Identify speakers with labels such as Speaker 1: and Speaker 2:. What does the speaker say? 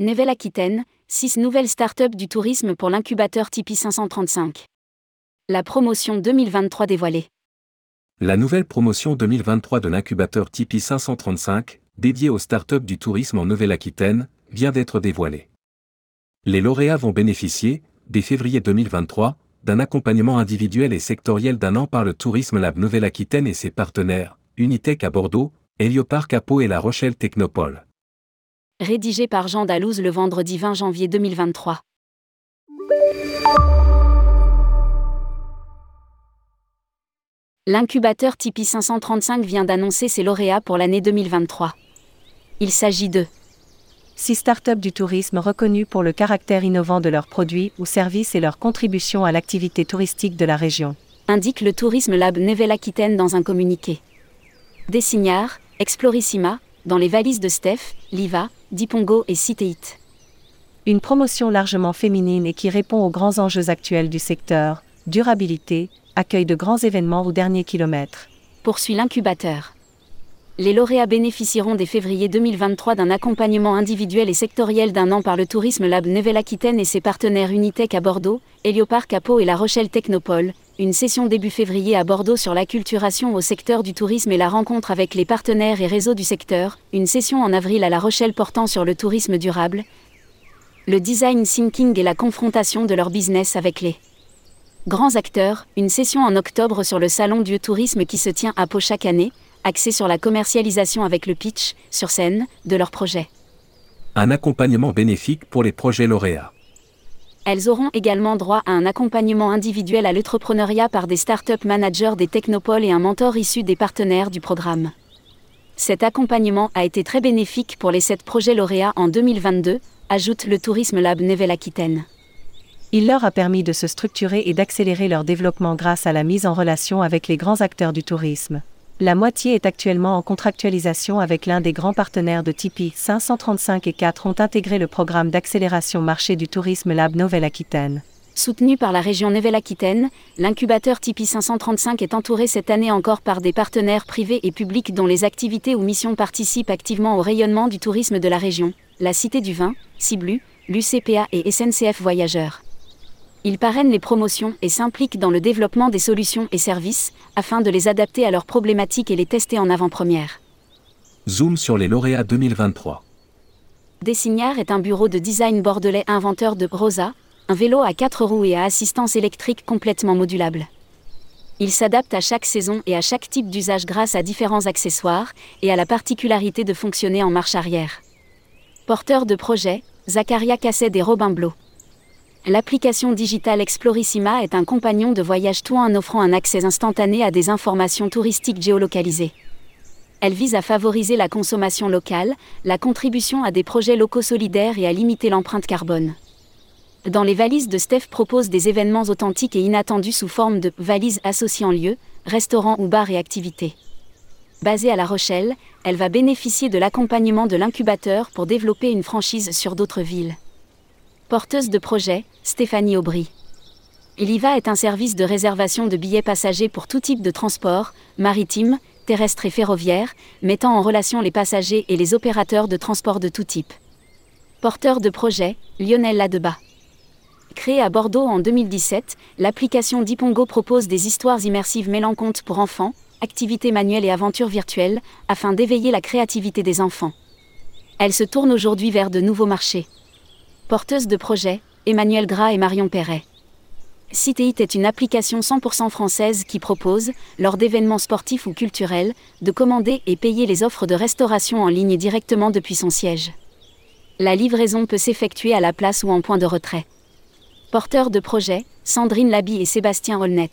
Speaker 1: Nouvelle-Aquitaine, 6 nouvelles startups du tourisme pour l'incubateur Tipeee 535. La promotion 2023 dévoilée.
Speaker 2: La nouvelle promotion 2023 de l'incubateur Tipeee 535, dédiée aux startups du tourisme en Nouvelle-Aquitaine, vient d'être dévoilée. Les lauréats vont bénéficier, dès février 2023, d'un accompagnement individuel et sectoriel d'un an par le Tourisme Lab Nouvelle-Aquitaine et ses partenaires, Unitech à Bordeaux, Helioparc à Pau et La Rochelle Technopole
Speaker 1: rédigé par Jean Dalouse le vendredi 20 janvier 2023. L'incubateur Tipeee 535 vient d'annoncer ses lauréats pour l'année 2023. Il s'agit de
Speaker 3: six startups du tourisme reconnues pour le caractère innovant de leurs produits ou services et leur contribution à l'activité touristique de la région.
Speaker 1: Indique le Tourisme Lab Nouvelle-Aquitaine dans un communiqué. Dessignard, Explorissima, dans les valises de Steph, Liva, Dipongo et Citeit.
Speaker 3: Une promotion largement féminine et qui répond aux grands enjeux actuels du secteur, durabilité, accueil de grands événements au dernier kilomètre.
Speaker 1: Poursuit l'incubateur. Les lauréats bénéficieront dès février 2023 d'un accompagnement individuel et sectoriel d'un an par le Tourisme Lab Nouvelle-Aquitaine et ses partenaires Unitech à Bordeaux, Helioparc à Pau et La Rochelle Technopole, une session début février à Bordeaux sur l'acculturation au secteur du tourisme et la rencontre avec les partenaires et réseaux du secteur, une session en avril à La Rochelle portant sur le tourisme durable, le design thinking et la confrontation de leur business avec les grands acteurs, une session en octobre sur le salon du tourisme qui se tient à Pau chaque année, axée sur la commercialisation avec le pitch, sur scène, de leurs projets.
Speaker 2: Un accompagnement bénéfique pour les projets lauréats.
Speaker 1: Elles auront également droit à un accompagnement individuel à l'entrepreneuriat par des start-up managers des technopoles et un mentor issu des partenaires du programme. Cet accompagnement a été très bénéfique pour les sept projets lauréats en 2022, ajoute le Tourisme Lab Nouvelle-Aquitaine.
Speaker 3: Il leur a permis de se structurer et d'accélérer leur développement grâce à la mise en relation avec les grands acteurs du tourisme. La moitié est actuellement en contractualisation avec l'un des grands partenaires de Tipeee. 535 et 4 ont intégré le programme d'accélération marché du tourisme Lab Nouvelle-Aquitaine.
Speaker 1: Soutenu par la région Nouvelle-Aquitaine, l'incubateur Tipeee 535 est entouré cette année encore par des partenaires privés et publics dont les activités ou missions participent activement au rayonnement du tourisme de la région, la Cité du Vin, Ciblu, l'UCPA et SNCF Voyageurs. Il parraine les promotions et s'implique dans le développement des solutions et services, afin de les adapter à leurs problématiques et les tester en avant-première.
Speaker 2: Zoom sur les lauréats 2023.
Speaker 1: Dessignard est un bureau de design bordelais inventeur de Rosa, un vélo à quatre roues et à assistance électrique complètement modulable. Il s'adapte à chaque saison et à chaque type d'usage grâce à différents accessoires et à la particularité de fonctionner en marche arrière. Porteur de projet, Zacharia Cassé des Robin Blo. L'application digitale Explorissima est un compagnon de voyage tout en offrant un accès instantané à des informations touristiques géolocalisées. Elle vise à favoriser la consommation locale, la contribution à des projets locaux solidaires et à limiter l'empreinte carbone. Dans les valises de Steph propose des événements authentiques et inattendus sous forme de valises associant lieux, restaurants ou bars et activités. Basée à La Rochelle, elle va bénéficier de l'accompagnement de l'incubateur pour développer une franchise sur d'autres villes. Porteuse de projet, Stéphanie Aubry. Iliva est un service de réservation de billets passagers pour tout type de transport, maritime, terrestre et ferroviaire, mettant en relation les passagers et les opérateurs de transport de tout type. Porteur de projet, Lionel Ladeba. Créée à Bordeaux en 2017, l'application Dipongo propose des histoires immersives mêlant contes pour enfants, activités manuelles et aventures virtuelles, afin d'éveiller la créativité des enfants. Elle se tourne aujourd'hui vers de nouveaux marchés. Porteuse de projet, Emmanuel Gras et Marion Perret. Citeit est une application 100% française qui propose, lors d'événements sportifs ou culturels, de commander et payer les offres de restauration en ligne directement depuis son siège. La livraison peut s'effectuer à la place ou en point de retrait. Porteurs de projet, Sandrine Labi et Sébastien Holnet.